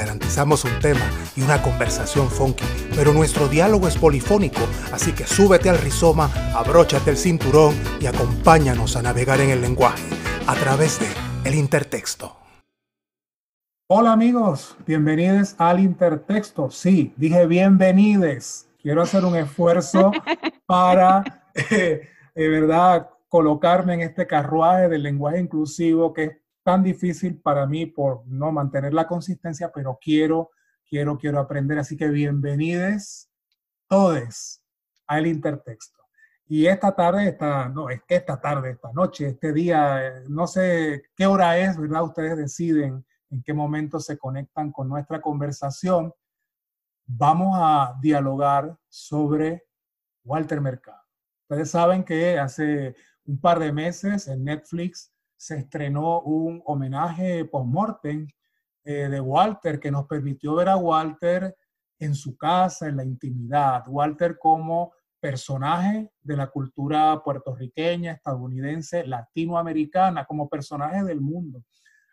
Garantizamos un tema y una conversación funky, pero nuestro diálogo es polifónico, así que súbete al rizoma, abróchate el cinturón y acompáñanos a navegar en el lenguaje a través de El Intertexto. Hola amigos, bienvenidos al Intertexto. Sí, dije bienvenides. Quiero hacer un esfuerzo para... Eh, de verdad, colocarme en este carruaje del lenguaje inclusivo que es tan difícil para mí por no mantener la consistencia, pero quiero, quiero, quiero aprender. Así que bienvenidos todos al intertexto. Y esta tarde, esta, no, es que esta tarde, esta noche, este día, no sé qué hora es, ¿verdad? Ustedes deciden en qué momento se conectan con nuestra conversación. Vamos a dialogar sobre Walter Mercado. Ustedes saben que hace un par de meses en Netflix se estrenó un homenaje post-mortem eh, de Walter que nos permitió ver a Walter en su casa, en la intimidad. Walter como personaje de la cultura puertorriqueña, estadounidense, latinoamericana, como personaje del mundo.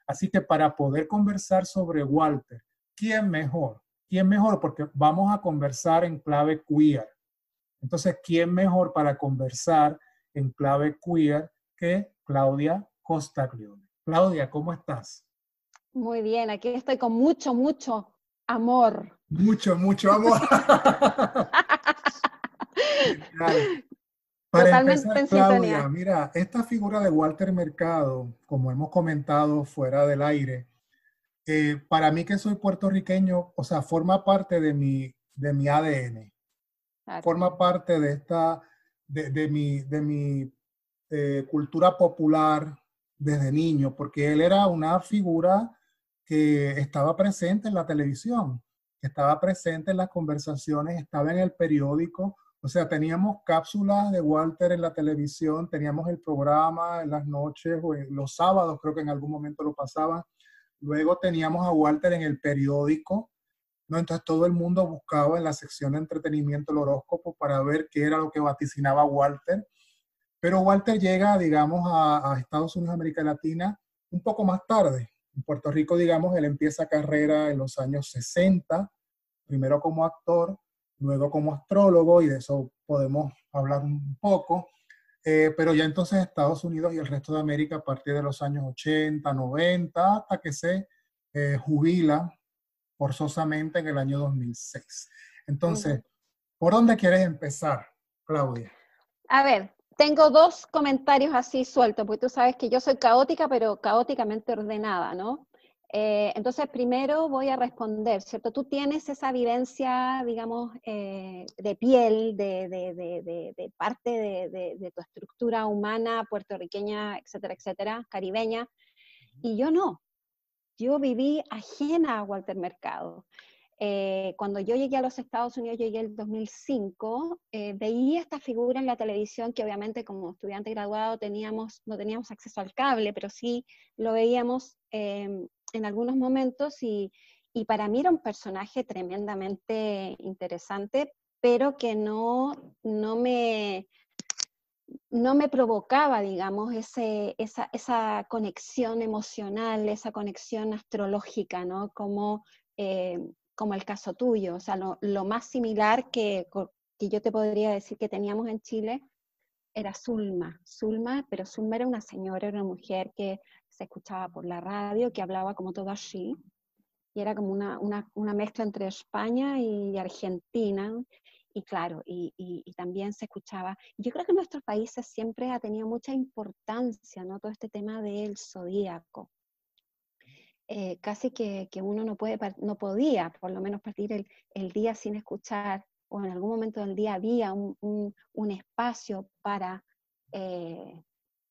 Así que para poder conversar sobre Walter, ¿quién mejor? ¿Quién mejor? Porque vamos a conversar en clave queer. Entonces, ¿quién mejor para conversar en clave queer que Claudia Costa Claudia, ¿cómo estás? Muy bien, aquí estoy con mucho, mucho amor. Mucho, mucho amor. Para empezar, Claudia, mira, esta figura de Walter Mercado, como hemos comentado fuera del aire, eh, para mí que soy puertorriqueño, o sea, forma parte de mi, de mi ADN forma parte de esta, de, mi, de mi eh, cultura popular desde niño, porque él era una figura que estaba presente en la televisión, estaba presente en las conversaciones, estaba en el periódico, o sea, teníamos cápsulas de Walter en la televisión, teníamos el programa en las noches o los sábados, creo que en algún momento lo pasaban. Luego teníamos a Walter en el periódico, ¿no? Entonces todo el mundo buscaba en la sección de entretenimiento el horóscopo para ver qué era lo que vaticinaba Walter. Pero Walter llega, digamos, a, Estados Unidos, América Latina, un poco más tarde. En Puerto Rico, digamos, él empieza carrera en los años 60, primero como actor, luego como astrólogo, y de eso podemos hablar un poco. Eh, pero ya entonces Estados Unidos y el resto de América a partir de los años 80, 90, hasta que se eh, jubila forzosamente en el año 2006. Entonces, ¿por dónde quieres empezar, Claudia? A ver, tengo dos comentarios así sueltos, porque tú sabes que yo soy caótica, pero caóticamente ordenada, ¿no? Eh, entonces, primero voy a responder, ¿cierto? Tú tienes esa vivencia, digamos, eh, de piel, de, de, de parte de, tu estructura humana, puertorriqueña, etcétera, etcétera, caribeña, y yo no yo viví ajena a Walter Mercado. Eh, cuando yo llegué a los Estados Unidos, llegué en el 2005, eh, veía esta figura en la televisión que obviamente como estudiante graduado no teníamos acceso al cable, pero sí lo veíamos em, en algunos momentos y, para mí era un personaje tremendamente interesante, pero que no, no me, no me provocaba, digamos, esa, esa, conexión emocional, esa conexión astrológica, ¿no? Como, eh, como el caso tuyo. O sea, lo, más similar que, que, yo te podría decir que teníamos en Chile era Zulma. Zulma, pero Zulma era una señora, era una mujer que se escuchaba por la radio, que hablaba como todo así, y era como una, una, una mezcla entre España y Argentina y claro, y, también se escuchaba. Yo creo que en nuestros países siempre ha tenido mucha importancia, ¿no? Todo este tema del zodíaco. Eh, casi que, uno no, puede, no podía, por lo menos, partir el, día sin escuchar, o en algún momento del día había un, espacio para eh,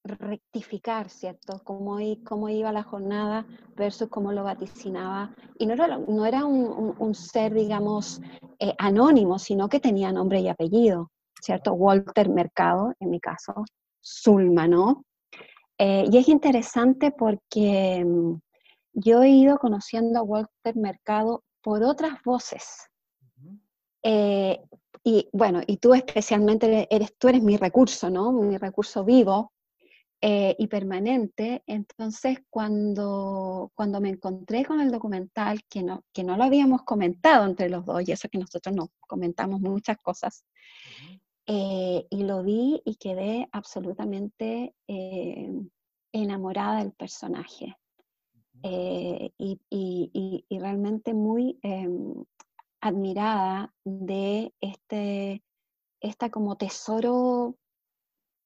rectificar, ¿cierto? Cómo, cómo, iba la jornada versus cómo lo vaticinaba. Y no era, no era un, ser, digamos, eh, anónimo, sino que tenía nombre y apellido, ¿cierto? Walter Mercado, en mi caso, Zulma, ¿no? Y es interesante porque mm, yo he ido conociendo a Walter Mercado por otras voces. Eh, y bueno, y tú especialmente eres, tú eres mi recurso, ¿no? Mi recurso vivo eh, y permanente. Entonces, cuando, cuando me encontré con el documental, que no, que no lo habíamos comentado entre los dos, y eso que nosotros no comentamos muchas cosas, eh, y lo vi y quedé absolutamente enamorada del personaje. Y, y, y, realmente muy em, admirada de este, esta como tesoro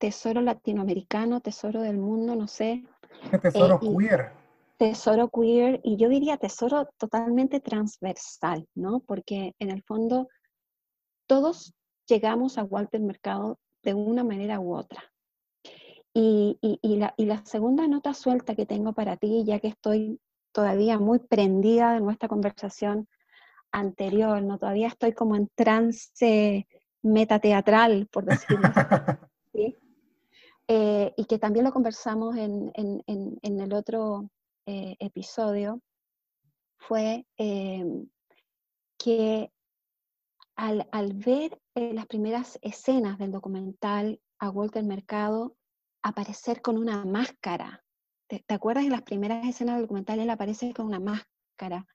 tesoro latinoamericano, tesoro del mundo, no sé. Tesoro eh, queer. Tesoro queer, y yo diría tesoro totalmente transversal, ¿no? Porque en el fondo todos llegamos a Walter Mercado de una manera u otra. Y, la, y, la, segunda nota suelta que tengo para ti, ya que estoy todavía muy prendida de nuestra conversación anterior, ¿no? Todavía estoy como en trance metateatral, por decirlo así. ¿sí? Eh, y que también lo conversamos en, el otro eh, episodio, fue eh, que al, ver las primeras escenas del documental a Walter Mercado aparecer con una máscara, ¿te, acuerdas de las primeras escenas del documental? Él aparece con una máscara.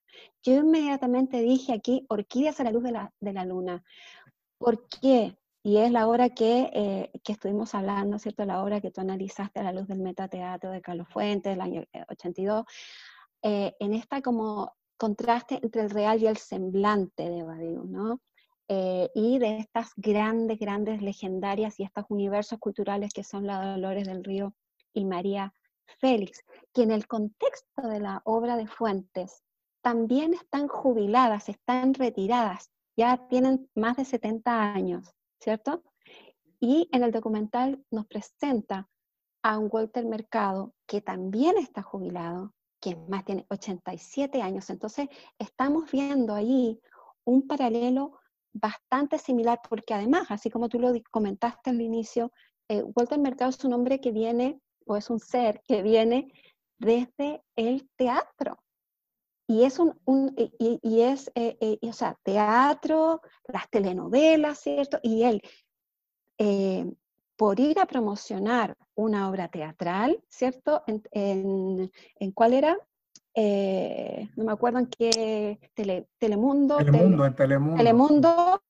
Yo inmediatamente dije aquí, orquídeas a la luz de la, de la luna. ¿Por qué? Y es la obra que, eh, que, estuvimos hablando, ¿cierto? La obra que tú analizaste a la luz del metateatro de Carlos Fuentes del año 82, eh, eh, en esta como contraste entre el real y el semblante de Badiou, ¿no? Y de estas grandes, grandes legendarias y estos universos culturales que son la Dolores del Río y María Félix, que en el contexto de la obra de Fuentes también están jubiladas, están retiradas, ya tienen más de 70 años. ¿cierto? Y en el documental nos presenta a un Walter Mercado que también está jubilado, que más tiene 87 años. Entonces, estamos viendo ahí un paralelo bastante similar, porque además, así como tú lo comentaste al inicio, eh, Walter Mercado es un hombre que viene, o es un ser que viene desde el teatro. Y es un, y, es, eh, eh, o sea, teatro, las telenovelas, ¿cierto? Y él, eh, por ir a promocionar una obra teatral, ¿cierto? ¿En, en, cuál era? No me acuerdo en qué, Telemundo. Telemundo, en Telemundo. Telemundo,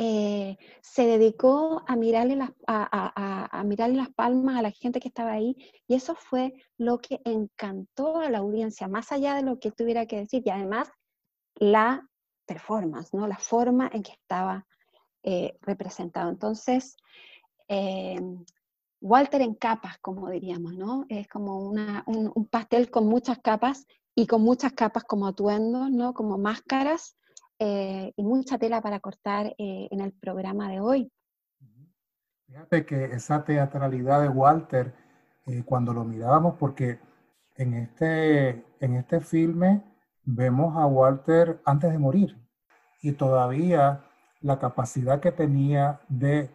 eh, se dedicó a mirarle, las, a, mirarle las palmas a la gente que estaba ahí y eso fue lo que encantó a la audiencia, más allá de lo que tuviera que decir y además la performance, ¿no? la forma en que estaba eh, representado. Entonces, eh, Walter en capas, como diríamos, ¿no? Es como una, un, un, pastel con muchas capas y con muchas capas como atuendos, ¿no? Como máscaras eh, y mucha tela para cortar eh, en el programa de hoy. Fíjate que esa teatralidad de Walter, eh, cuando lo mirábamos, porque en este, en este filme vemos a Walter antes de morir y todavía la capacidad que tenía de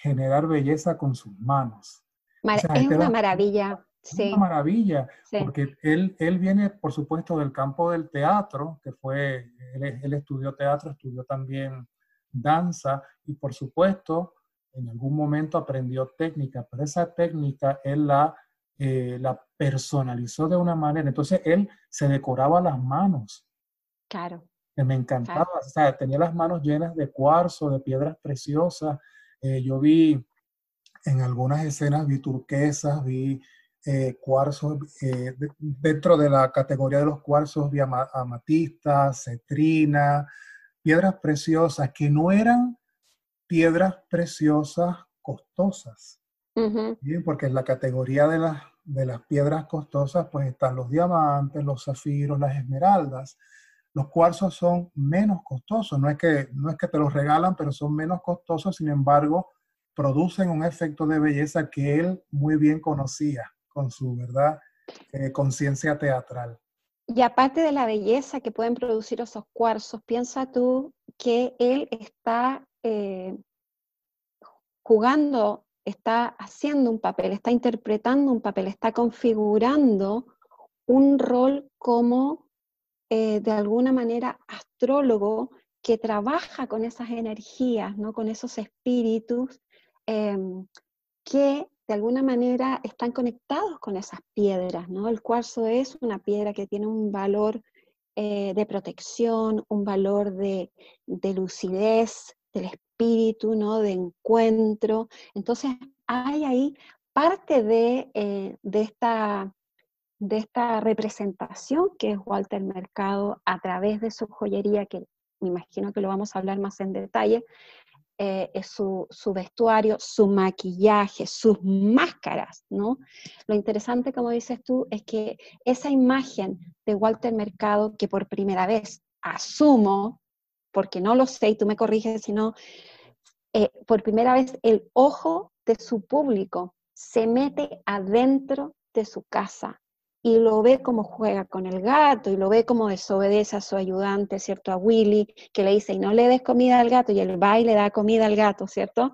generar belleza con sus manos. es una maravilla. Sí. Una maravilla, porque él, él viene, por supuesto, del campo del teatro, que fue, él, estudió teatro, estudió también danza y, por supuesto, en algún momento aprendió técnica, pero esa técnica él la, eh, la personalizó de una manera. Entonces, él se decoraba las manos. Claro. Que me encantaba, o sea, tenía las manos llenas de cuarzo, de piedras preciosas. Eh, yo vi en algunas escenas, vi turquesas, vi eh, cuarzos, eh, dentro de la categoría de los cuarzos vi amatista, cetrina, piedras preciosas que no eran piedras preciosas costosas. Porque en la categoría de las, de las piedras costosas pues están los diamantes, los zafiros, las esmeraldas. Los cuarzos son menos costosos, no es, que, no es que te los regalan, pero son menos costosos, sin embargo, producen un efecto de belleza que él muy bien conocía con su verdad eh, conciencia teatral. Y aparte de la belleza que pueden producir esos cuarzos, piensa tú que él está eh, jugando está haciendo un papel, está interpretando un papel, está configurando un rol como eh, de alguna manera astrólogo que trabaja con esas energías, ¿no? con esos espíritus em, que de alguna manera están conectados con esas piedras. ¿no? El cuarzo es una piedra que tiene un valor eh, de protección, un valor de, lucidez del espíritu, ¿no? de encuentro. Entonces hay ahí parte de, eh, de esta de esta representación que es Walter Mercado a través de su joyería, que me imagino que lo vamos a hablar más en detalle, eh, es su, vestuario, su maquillaje, sus máscaras, ¿no? Lo interesante, como dices tú, es que esa imagen de Walter Mercado, que por primera vez asumo, porque no lo sé y tú me corriges, sino eh, por primera vez el ojo de su público se mete adentro de su casa y lo ve como juega con el gato y lo ve como desobedece a su ayudante, ¿cierto? A Willy, que le dice, y no le des comida al gato, y él va y le da comida al gato, ¿cierto?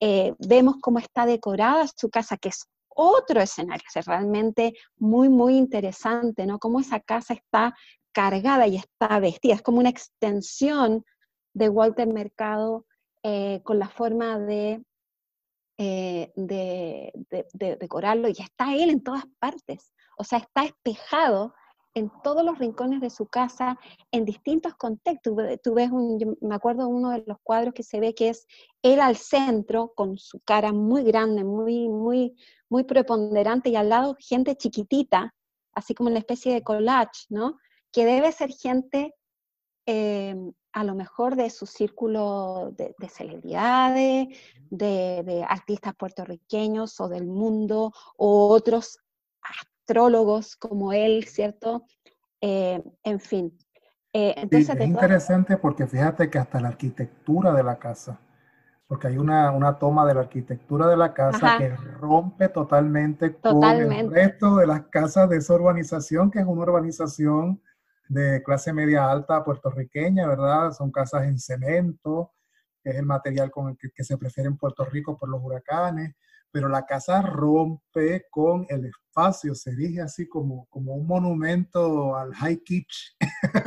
Eh, vemos cómo está decorada su casa, que es otro escenario, es realmente muy, muy interesante, ¿no? Cómo esa casa está cargada y está vestida, es como una extensión de Walter Mercado eh, con la forma eh, de decorarlo, y está él en todas partes. O sea, está espejado en todos los rincones de su casa, en distintos contextos. Tú ves, me acuerdo uno de los cuadros que se ve que es él al centro, con su cara muy grande, muy, muy, muy preponderante, y al lado gente chiquitita, así como una especie de collage, ¿no? Que debe ser gente eh, a lo mejor de su círculo de, celebridades, de, de, artistas puertorriqueños o del mundo, o otros astrólogos como él, ¿cierto? Eh, en fin. Eh, entonces, es interesante porque fíjate que hasta la arquitectura de la casa, porque hay una, una toma de la arquitectura de la casa que rompe totalmente, con el resto de las casas de esa urbanización, que es una urbanización de clase media alta puertorriqueña, ¿verdad? Son casas en cemento, que es el material con el que, que se prefiere en Puerto Rico por los huracanes pero la casa rompe con el espacio, se erige así como, como un monumento al high kitsch.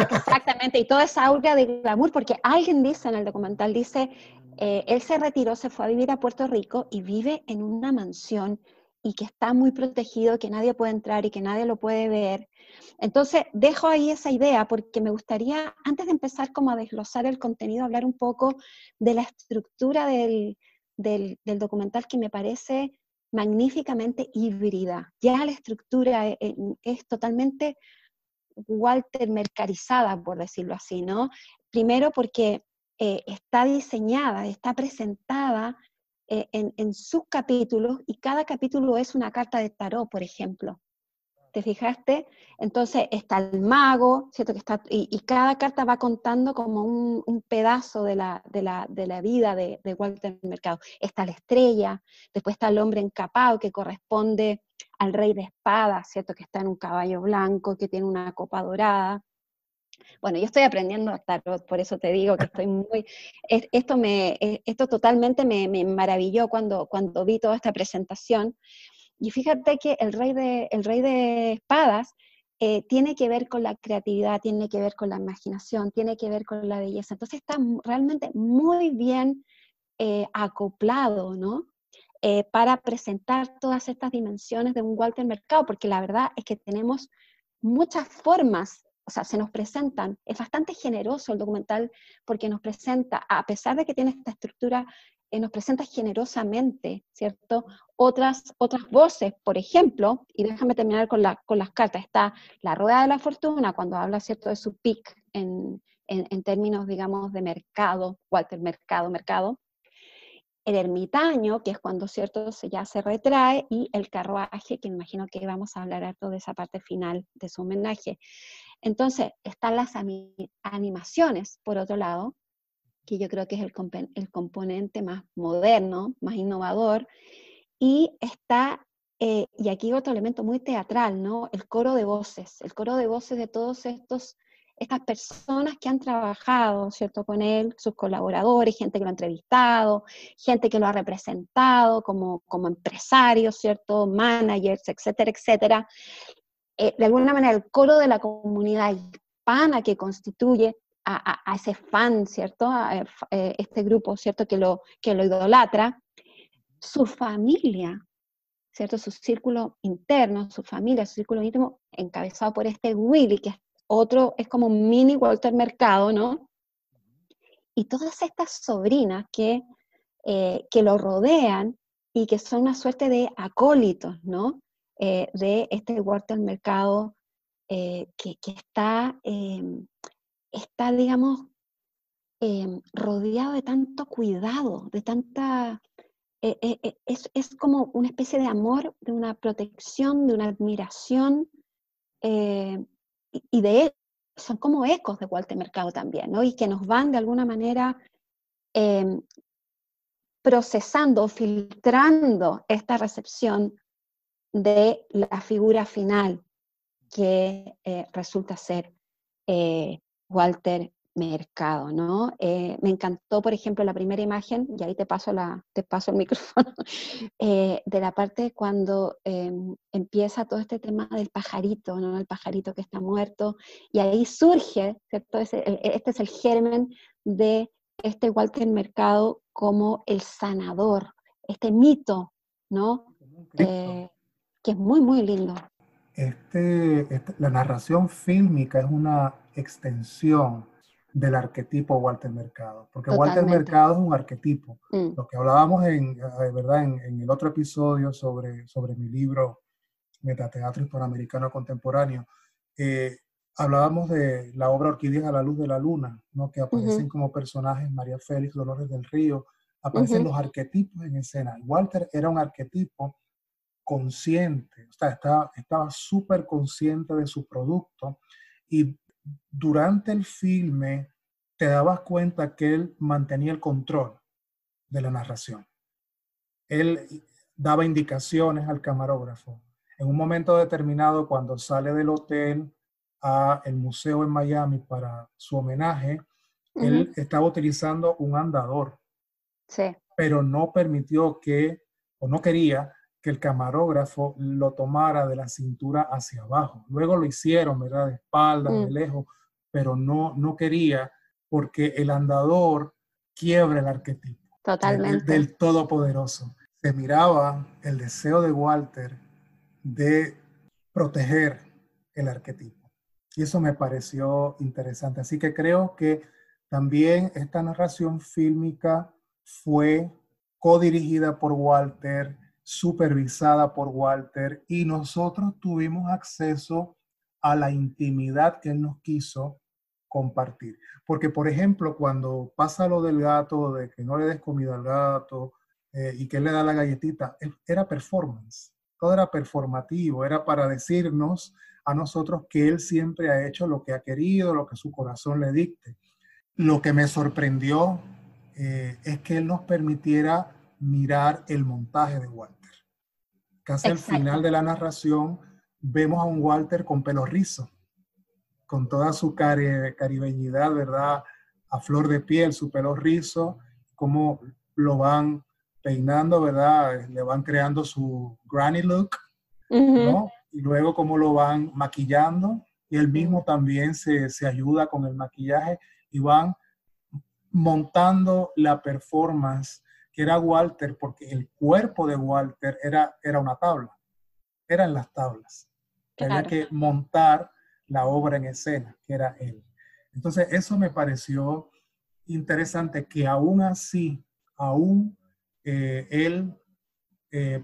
Exactamente, y toda esa aura de glamour, porque alguien dice en el documental, dice, eh, él se retiró, se fue a vivir a Puerto Rico y vive en una mansión y que está muy protegido, que nadie puede entrar y que nadie lo puede ver. Entonces, dejo ahí esa idea porque me gustaría, antes de empezar como a desglosar el contenido, hablar un poco de la estructura del, del, documental que me parece magníficamente híbrida. Ya la estructura e, e, es, totalmente Walter mercarizada, por decirlo así, ¿no? Primero porque eh, está diseñada, está presentada eh, en, en, sus capítulos y cada capítulo es una carta de tarot, por ejemplo. ¿Te fijaste? Entonces está el mago, ¿cierto? Que está, y, cada carta va contando como un, pedazo de la, de la, vida de, Walter Mercado. Está la estrella, después está el hombre encapado que corresponde al rey de espadas, ¿cierto? Que está en un caballo blanco, que tiene una copa dorada. Bueno, yo estoy aprendiendo a tarot, por eso te digo que estoy muy... Esto, me, esto totalmente me, me maravilló cuando, cuando vi toda esta presentación. Y fíjate que el rey de, el rey de espadas eh, tiene que ver con la creatividad, tiene que ver con la imaginación, tiene que ver con la belleza. Entonces está realmente muy bien eh, acoplado, ¿no? Eh, para presentar todas estas dimensiones de un Walter Mercado, porque la verdad es que tenemos muchas formas, o sea, se nos presentan, es bastante generoso el documental porque nos presenta, a pesar de que tiene esta estructura eh, nos presenta generosamente, ¿cierto? Otras, otras voces, por ejemplo, y déjame terminar con, la, con las cartas, está la rueda de la fortuna cuando habla, ¿cierto?, de su pic en, en, términos, digamos, de mercado, Walter Mercado, mercado, el ermitaño, que es cuando, ¿cierto?, se, ya se retrae, y el carruaje, que imagino que vamos a hablar harto de esa parte final de su homenaje. Entonces, están las animaciones, por otro lado, que yo creo que es el, componente más moderno, más innovador, y está, eh, y aquí otro elemento muy teatral, ¿no? El coro de voces, el coro de voces de todos estos estas personas que han trabajado, ¿cierto?, con él, sus colaboradores, gente que lo ha entrevistado, gente que lo ha representado como, como empresario, ¿cierto?, managers, etcétera, etcétera. Eh, de alguna manera, el coro de la comunidad hispana que constituye a, ese fan, ¿cierto?, a, eh, este grupo, ¿cierto?, que lo, que lo idolatra, su familia, ¿cierto? Su círculo interno, su familia, su círculo íntimo, encabezado por este Willy, que es otro, es como un mini Walter Mercado, ¿no? Y todas estas sobrinas que, eh, que lo rodean y que son una suerte de acólitos, ¿no? Eh, de este Walter Mercado eh, que, que, está, em, está, digamos, em, rodeado de tanto cuidado, de tanta eh, eh, eh, es, es, como una especie de amor, de una protección, de una admiración, y, de son como ecos de Walter Mercado también, ¿no? Y que nos van de alguna manera em, procesando, filtrando esta recepción de la figura final que resulta ser Walter mercado, ¿no? Eh, me encantó, por ejemplo, la primera imagen, y ahí te paso, la, te paso el micrófono, eh, de la parte cuando em, empieza todo este tema del pajarito, ¿no? El pajarito que está muerto, y ahí surge, ¿cierto? este es el germen de este Walter Mercado como el sanador, este mito, ¿no? Eh, que es muy, muy lindo. Este, este, la narración fílmica es una extensión del arquetipo Walter Mercado, porque Walter Mercado es un arquetipo. Mm. Lo que hablábamos en, eh, ¿verdad? En, el otro episodio sobre, sobre mi libro Metateatro Hispanoamericano Contemporáneo, eh, hablábamos de la obra Orquídeas a la Luz de la Luna, ¿no? que aparecen como personajes María Félix, Dolores del Río, aparecen los arquetipos en escena. Walter era un arquetipo consciente, o sea, estaba súper consciente de su producto y durante el filme te dabas cuenta que él mantenía el control de la narración. Él daba indicaciones al camarógrafo. En un momento determinado, cuando sale del hotel a el museo en Miami para su homenaje, él estaba utilizando un andador. Sí. Pero no permitió que, o no quería, que el camarógrafo lo tomara de la cintura hacia abajo. Luego lo hicieron, ¿verdad? De espalda, de mm. lejos, pero no, no quería porque el andador quiebra el arquetipo. Totalmente. Del, todopoderoso. Se miraba el deseo de Walter de proteger el arquetipo. Y eso me pareció interesante. Así que creo que también esta narración fílmica fue codirigida por Walter, supervisada por Walter y nosotros tuvimos acceso a la intimidad que él nos quiso compartir. Porque, por ejemplo, cuando pasa lo del gato, de que no le des comida al gato eh, y que él le da la galletita, era performance, todo era performativo, era para decirnos a nosotros que él siempre ha hecho lo que ha querido, lo que su corazón le dicte. Lo que me sorprendió eh, es que él nos permitiera mirar el montaje de Walter. Casi al final de la narración vemos a un Walter con pelo rizo, con toda su caribeñidad, ¿verdad? A flor de piel, su pelo rizo, cómo lo van peinando, ¿verdad? Le van creando su granny look, ¿no? Y luego cómo lo van maquillando y él mismo también se, se ayuda con el maquillaje y van montando la performance que era Walter, porque el cuerpo de Walter era, era una tabla, eran las tablas. Había que montar la obra en escena, que era él. Entonces, eso me pareció interesante que aún así, aún eh, él, eh,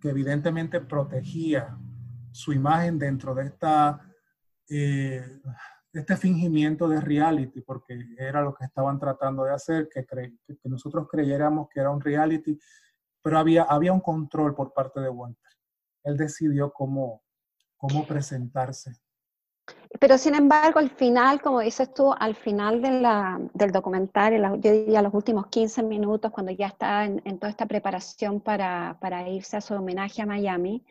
que evidentemente protegía su imagen dentro de esta, eh, este fingimiento de reality, porque era lo que estaban tratando de hacer, que, que nosotros creyéramos que era un reality, pero había, había un control por parte de Walter. Él decidió cómo, cómo presentarse. Pero sin embargo, al final, como dices tú, al final de la, del documental, yo diría los últimos 15 minutos, cuando ya está en, toda esta preparación para, para, irse a su homenaje a Miami,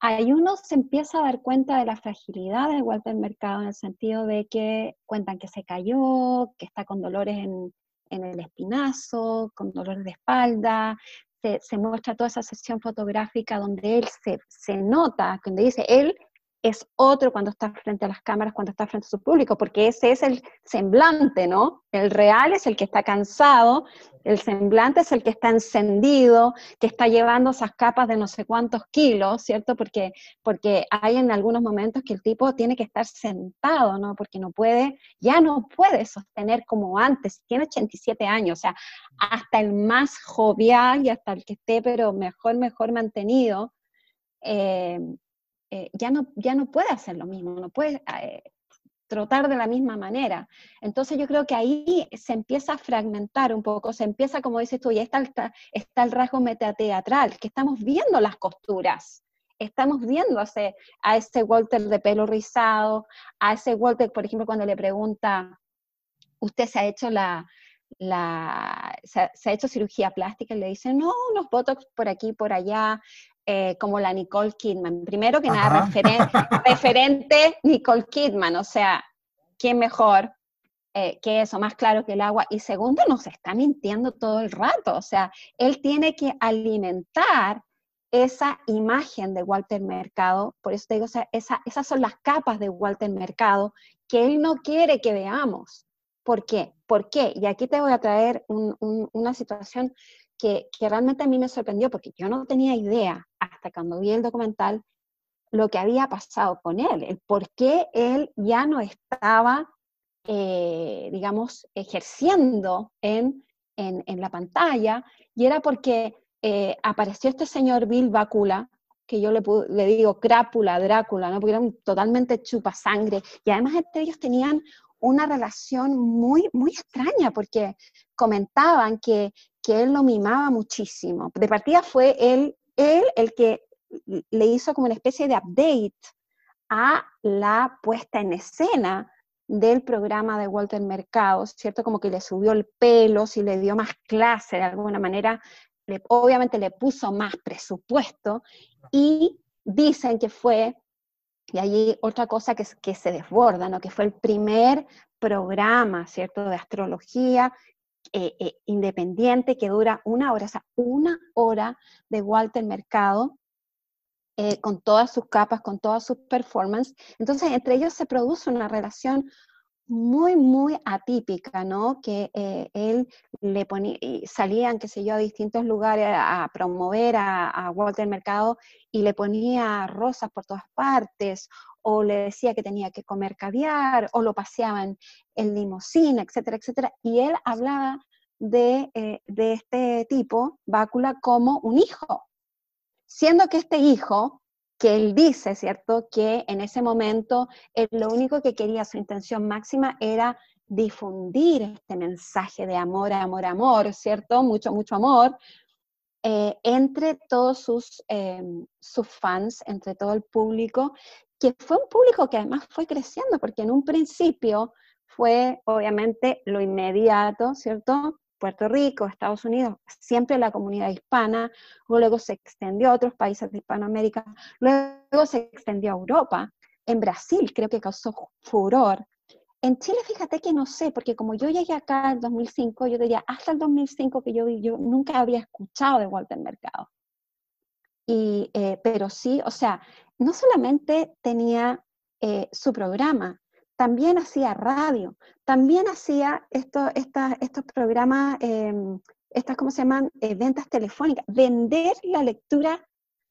ahí uno se empieza a dar cuenta de la fragilidad de Walter Mercado en el sentido de que cuentan que se cayó, que está con dolores en, el espinazo, con dolores de espalda, se, muestra toda esa sesión fotográfica donde él se, se nota, donde dice, él es otro cuando está frente a las cámaras, cuando está frente a su público, porque ese es el semblante, ¿no? El real es el que está cansado, el semblante es el que está encendido, que está llevando esas capas de no sé cuántos kilos, ¿cierto? Porque, porque hay en algunos momentos que el tipo tiene que estar sentado, ¿no? Porque no puede, ya no puede sostener como antes, tiene 87 años, o sea, hasta el más jovial y hasta el que esté, pero mejor, mejor mantenido, eh, eh, ya, no, ya no puede hacer lo mismo, no puede eh, trotar de la misma manera. Entonces yo creo que ahí se empieza a fragmentar un poco, se empieza, como dices tú, y está, está, el rasgo metateatral, que estamos viendo las costuras, estamos viendo a ese, a ese Walter de pelo rizado, a ese Walter, por ejemplo, cuando le pregunta, ¿usted se ha hecho la, la se, ha, hecho cirugía plástica? Y le dice, no, unos botox por aquí, por allá, eh, como la Nicole Kidman. Primero que nada, referente Nicole Kidman, o sea, ¿quién mejor eh, que eso? Más claro que el agua. Y segundo, nos está mintiendo todo el rato, o sea, él tiene que alimentar esa imagen de Walter Mercado, por eso te digo, esas son las capas de Walter Mercado que él no quiere que veamos. ¿Por qué? ¿Por qué? Y aquí te voy a traer una situación que, realmente a mí me sorprendió porque yo no tenía idea hasta cuando vi el documental lo que había pasado con él, el por qué él ya no estaba, eh, digamos, ejerciendo en, en, la pantalla, y era porque eh, apareció este señor Bill Bacula, que yo le, le digo crápula, Drácula, ¿no? porque era un totalmente chupasangre, y además entre ellos tenían una relación muy, muy extraña, porque comentaban que que él lo mimaba muchísimo. De partida fue él, el que le hizo como una especie de update a la puesta en escena del programa de Walter Mercado, ¿cierto? Como que le subió el pelo, si le dio más clase de alguna manera, le, obviamente le puso más presupuesto y dicen que fue, y allí otra cosa que, que se desborda, ¿no? Que fue el primer programa, ¿cierto? De astrología eh, eh, independiente que dura una hora, o sea, una hora de Walter Mercado, eh, con todas sus capas, con todas sus performances. Entonces, entre ellos se produce una relación muy, muy atípica, ¿no? Que él le ponía, salían, qué sé yo, a distintos lugares a, promover a, a, Walter Mercado y le ponía rosas por todas partes, o le decía que tenía que comer caviar, o lo paseaban en limusina, etcétera, etcétera. Y él hablaba de, eh, de este tipo, Bácula, como un hijo, siendo que este hijo, que él dice, ¿cierto?, que en ese momento él lo único que quería, su intención máxima era difundir este mensaje de amor, amor, amor, ¿cierto? Mucho, mucho amor, eh, entre todos sus, eh, sus fans, entre todo el público, que fue un público que además fue creciendo, porque en un principio fue obviamente lo inmediato, ¿cierto? Puerto Rico, Estados Unidos, siempre la comunidad hispana, luego se extendió a otros países de Hispanoamérica, luego se extendió a Europa, en Brasil creo que causó furor. En Chile, fíjate que no sé, porque como yo llegué acá en 2005, yo diría, hasta el 2005 que yo yo nunca había escuchado de Walter Mercado. Y, eh, pero sí, o sea, no solamente tenía eh, su programa, también hacía radio, también hacía esto, estos programas, em, estas, ¿cómo se llaman? Eh, ventas telefónicas, vender la lectura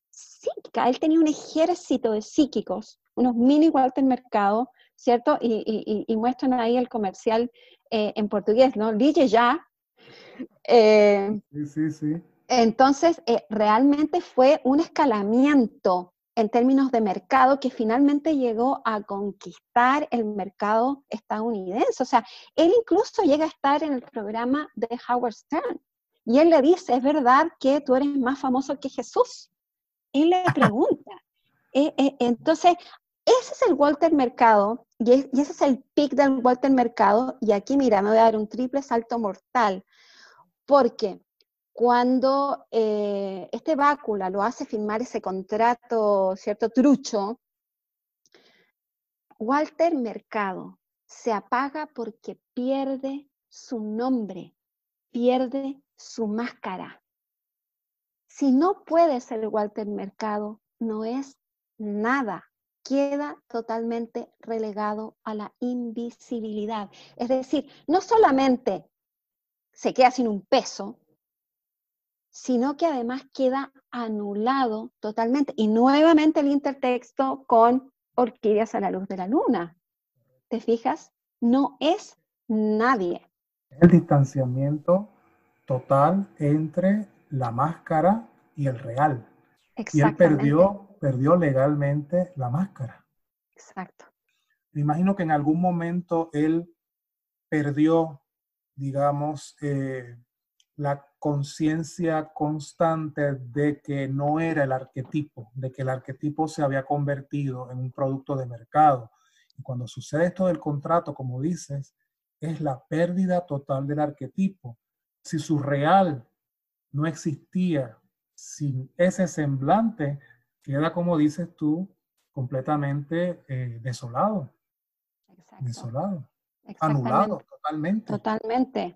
psíquica. Él tenía un ejército de psíquicos, unos mini Walter Mercado, ¿cierto? Y, muestran ahí el comercial eh, en portugués, ¿no? Lige ya. sí, sí, sí. Entonces, realmente fue un escalamiento en términos de mercado que finalmente llegó a conquistar el mercado estadounidense. O sea, él incluso llega a estar en el programa de Howard Stern. Y él le dice, ¿es verdad que tú eres más famoso que Jesús? Él le pregunta. Eh, eh, entonces, ese es el Walter Mercado, y, y, ese es el pic del Walter Mercado, y aquí mira, me voy a dar un triple salto mortal, porque cuando eh, este Bácula lo hace firmar ese contrato, ¿cierto? Trucho, Walter Mercado se apaga porque pierde su nombre, pierde su máscara. Si no puede ser Walter Mercado, no es nada, queda totalmente relegado a la invisibilidad. Es decir, no solamente se queda sin un peso, sino que además queda anulado totalmente. Y nuevamente el intertexto con orquídeas a la luz de la luna. ¿Te fijas? No es nadie. El distanciamiento total entre la máscara y el real. Y él perdió, perdió legalmente la máscara. Exacto. Me imagino que en algún momento él perdió, digamos, eh, la conciencia constante de que no era el arquetipo, de que el arquetipo se había convertido en un producto de mercado. Y cuando sucede esto del contrato, como dices, es la pérdida total del arquetipo. Si su real no existía sin ese semblante, queda, como dices tú, completamente eh, desolado. Desolado. Anulado totalmente. Totalmente.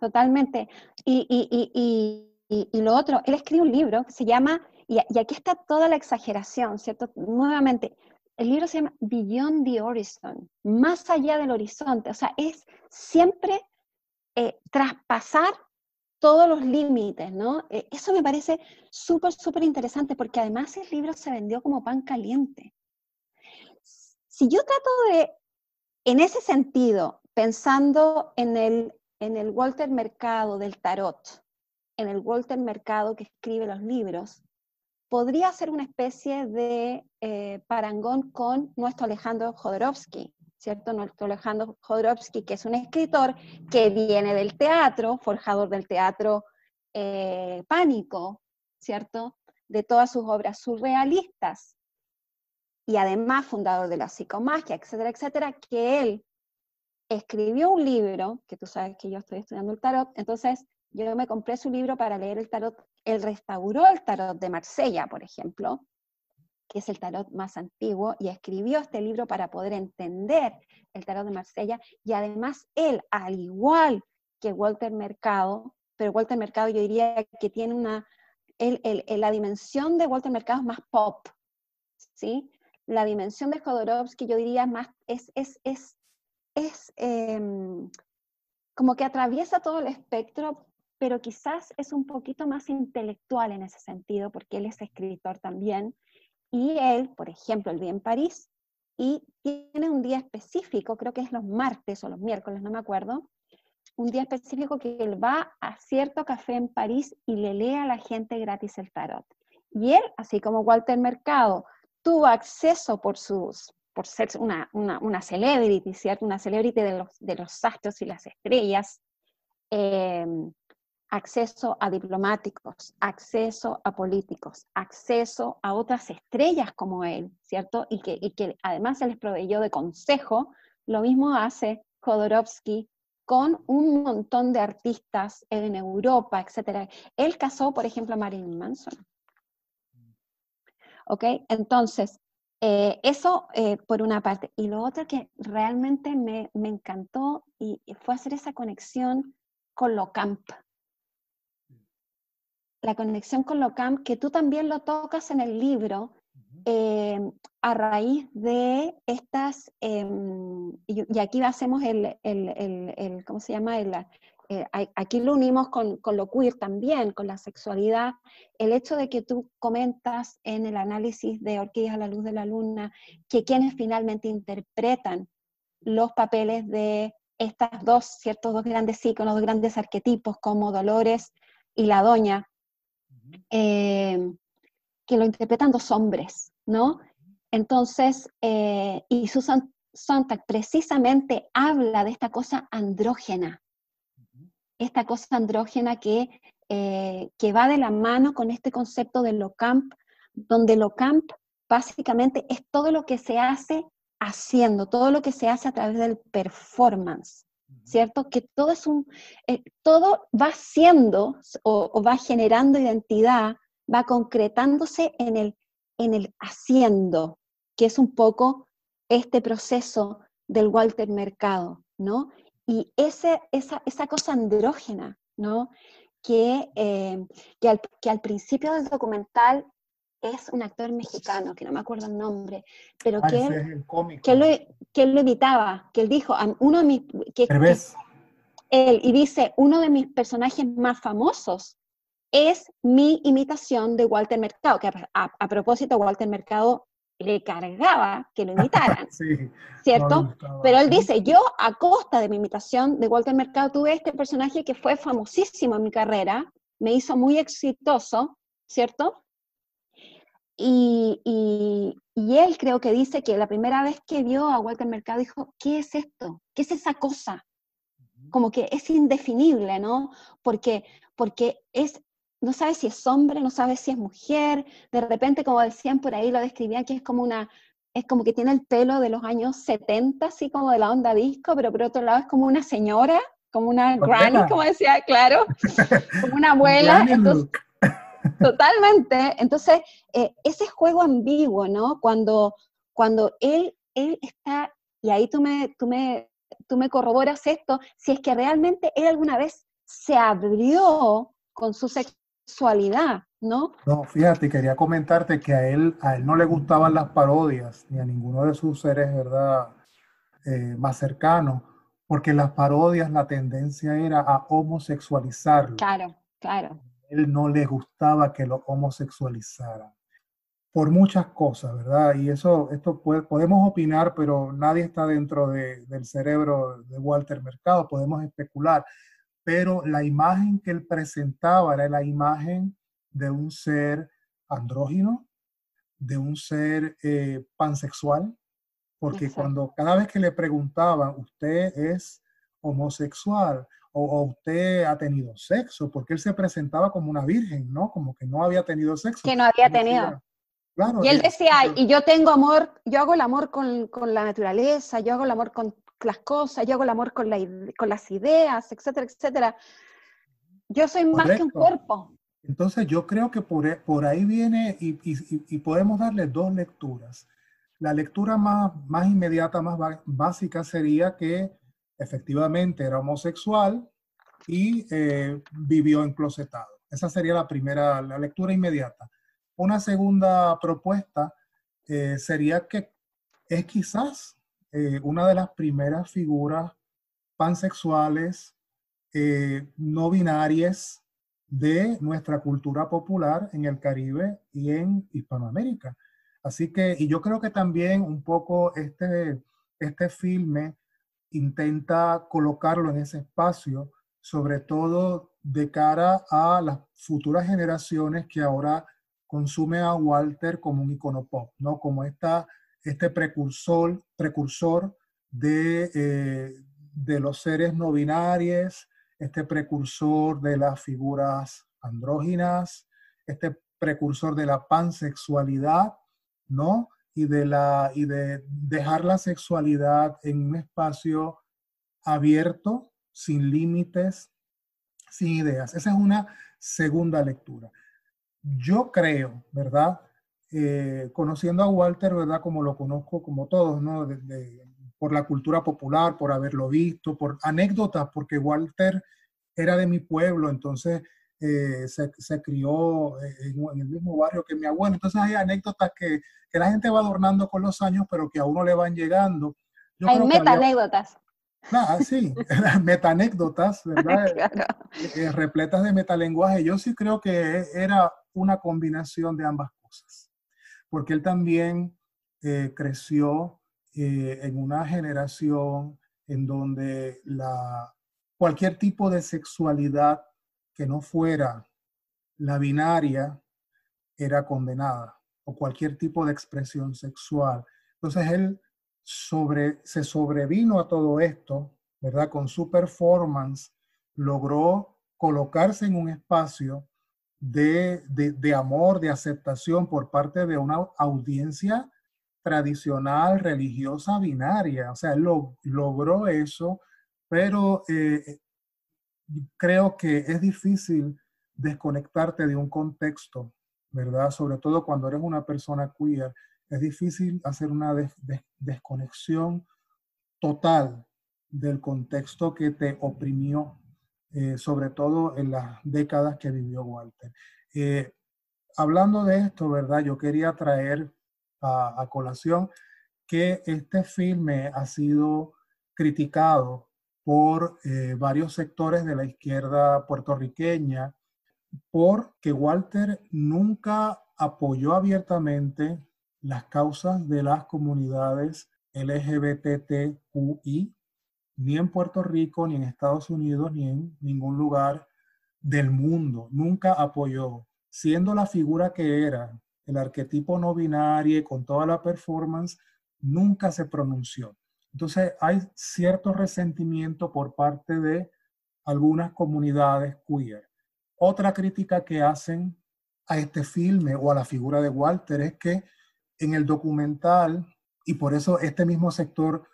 Totalmente. Y, lo otro, él escribe un libro que se llama, y, aquí está toda la exageración, ¿cierto? Nuevamente, el libro se llama Beyond the Horizon, más allá del horizonte, o sea, es siempre eh, traspasar todos los límites, ¿no? Eh, eso me parece súper, súper interesante porque además el libro se vendió como pan caliente. Si yo trato de, en ese sentido, pensando en el en el Walter Mercado del tarot, en el Walter Mercado que escribe los libros, podría ser una especie de eh, parangón con nuestro Alejandro Jodorowsky, ¿cierto? Nuestro Alejandro Jodorowsky, que es un escritor que viene del teatro, forjador del teatro eh, pánico, ¿cierto? De todas sus obras surrealistas, y además fundador de la psicomagia, etcétera, etcétera, que él escribió un libro, que tú sabes que yo estoy estudiando el tarot, entonces yo me compré su libro para leer el tarot, él restauró el tarot de Marsella, por ejemplo, que es el tarot más antiguo, y escribió este libro para poder entender el tarot de Marsella, y además él, al igual que Walter Mercado, pero Walter Mercado yo diría que tiene una, la dimensión de Walter Mercado es más pop, ¿sí? La dimensión de Jodorowsky yo diría más, es, es, es es em, como que atraviesa todo el espectro, pero quizás es un poquito más intelectual en ese sentido, porque él es escritor también. Y él, por ejemplo, él vive en París y tiene un día específico, creo que es los martes o los miércoles, no me acuerdo, un día específico que él va a cierto café en París y le lee a la gente gratis el tarot. Y él, así como Walter Mercado, tuvo acceso por sus por ser una, una, celebrity, ¿cierto? Una celebrity de los, de los astros y las estrellas, em, acceso a diplomáticos, acceso a políticos, acceso a otras estrellas como él, ¿cierto? Y que, y que además se les proveyó de consejo, lo mismo hace Jodorowsky con un montón de artistas en Europa, etc. Él casó, por ejemplo, a Marilyn Manson. ¿Ok? Entonces, eh, eso eh, por una parte. Y lo otro que realmente me, encantó y, fue hacer esa conexión con lo camp. La conexión con lo camp, que tú también lo tocas en el libro, eh, a raíz de estas, em, y, aquí hacemos el, el, ¿cómo se llama? Eh, aquí lo unimos con, con, lo queer también, con la sexualidad, el hecho de que tú comentas en el análisis de Orquídeas a la Luz de la Luna, que quienes finalmente interpretan los papeles de estas dos, ciertos dos grandes íconos, dos grandes arquetipos como Dolores y la Doña, eh, que lo interpretan dos hombres, ¿no? Entonces, eh, y Susan Sontag precisamente habla de esta cosa andrógena, esta cosa andrógena que, eh, que va de la mano con este concepto de lo camp, donde lo camp básicamente es todo lo que se hace haciendo, todo lo que se hace a través del performance, ¿cierto? Que todo es un, eh, todo va siendo o, va generando identidad, va concretándose en el, en el haciendo, que es un poco este proceso del Walter Mercado, ¿no? Y ese, esa, esa cosa andrógena, ¿no? Que, eh, que, al, que al principio del documental es un actor mexicano, que no me acuerdo el nombre, pero ah, que, él, que, lo, que él lo imitaba, que él dijo, uno de mis... Que, él, y dice, uno de mis personajes más famosos es mi imitación de Walter Mercado, que a, propósito Walter Mercado le cargaba que lo imitaran, ¿cierto? Pero él dice, yo a costa de mi imitación de Walter Mercado tuve este personaje que fue famosísimo en mi carrera, me hizo muy exitoso, ¿cierto? Y, y, él creo que dice que la primera vez que vio a Walter Mercado dijo, ¿qué es esto? ¿Qué es esa cosa? Como que es indefinible, ¿no? Porque, porque es, no sabe si es hombre, no sabe si es mujer, de repente, como decían por ahí, lo describían que es como una, es como que tiene el pelo de los años 70, así como de la onda disco, pero por otro lado es como una señora, como una granny, como decía, claro, como una abuela. Entonces, Totalmente. Entonces, eh, ese juego ambiguo, ¿no? Cuando, cuando él, él está, y ahí tú me, tú, me, tú me corroboras esto, si es que realmente él alguna vez se abrió con su sexualidad, ¿no? No, fíjate, quería comentarte que a él, a él no le gustaban las parodias, ni a ninguno de sus seres, ¿verdad? Eh, más cercanos, porque las parodias, la tendencia era a homosexualizarlo. Claro, claro él no le gustaba que lo homosexualizaran. Por muchas cosas, ¿verdad? Y eso, esto podemos opinar, pero nadie está dentro del cerebro de Walter Mercado, podemos especular. Pero la imagen que él presentaba era la imagen de un ser andrógino, de un ser eh, pansexual, porque cuando cada vez que le preguntaban, usted es homosexual, o, usted ha tenido sexo, porque él se presentaba como una virgen, ¿no? Como que no había tenido sexo. Que no había tenido. Claro, y él decía, y yo tengo amor, yo hago el amor con, con, la naturaleza, yo hago el amor con las cosas, yo hago el amor con, la, con las ideas, etcétera, etcétera. Yo soy más que un cuerpo. Entonces yo creo que por, e, por ahí viene y, y, y, podemos darle dos lecturas. La lectura más, más inmediata, más básica sería que efectivamente era homosexual y eh, vivió enclosetado. Esa sería la primera, la lectura inmediata. Una segunda propuesta eh, sería que es quizás eh, una de las primeras figuras pansexuales no binarias de nuestra cultura popular en el Caribe y en Hispanoamérica. Así que, y yo creo que también un poco este, este filme intenta colocarlo en ese espacio, sobre todo de cara a las futuras generaciones que ahora consumen a Walter como un icono pop, ¿no? Como esta, este precursor, precursor de, eh, de los seres no binarios, este precursor de las figuras andróginas, este precursor de la pansexualidad, ¿no? y de, la, y de dejar la sexualidad en un espacio abierto, sin límites, sin ideas. Esa es una segunda lectura. Yo creo, ¿verdad? Eh, conociendo a Walter, ¿verdad? Como lo conozco, como todos, ¿no? por la cultura popular, por haberlo visto, por anécdotas, porque Walter era de mi pueblo, entonces eh, se, se, crió eh, en, el mismo barrio que mi abuelo. Entonces hay anécdotas que, que, la gente va adornando con los años, pero que a uno le van llegando. hay meta-anécdotas. Ah, sí, metanécdotas, ¿verdad? Eh, repletas de metalenguaje. Yo sí creo que era una combinación de ambas cosas, porque él también creció en una generación en donde cualquier tipo de sexualidad que no fuera la binaria era condenada o cualquier tipo de expresión sexual. Entonces él se sobrevino a todo esto, ¿verdad? Con su performance logró colocarse en un espacio de, de, amor, de aceptación por parte de una audiencia tradicional, religiosa, binaria. O sea, lo, logró eso pero eh, creo que es difícil desconectarte de un contexto, ¿verdad? Sobre todo cuando eres una persona queer, es difícil hacer una desconexión total del contexto que te oprimió, eh, sobre todo en las décadas que vivió Walter. Eh, hablando de esto, ¿verdad? Yo quería traer a, colación que este filme ha sido criticado por eh, varios sectores de la izquierda puertorriqueña porque Walter nunca apoyó abiertamente las causas de las comunidades LGBTQI, ni en Puerto Rico, ni en Estados Unidos, ni en ningún lugar del mundo. Nunca apoyó, siendo la figura que era, el arquetipo no binario, con toda la performance, nunca se pronunció. Entonces hay cierto resentimiento por parte de algunas comunidades queer. Otra crítica que hacen a este filme o a la figura de Walter es que en el documental, y por eso este mismo sector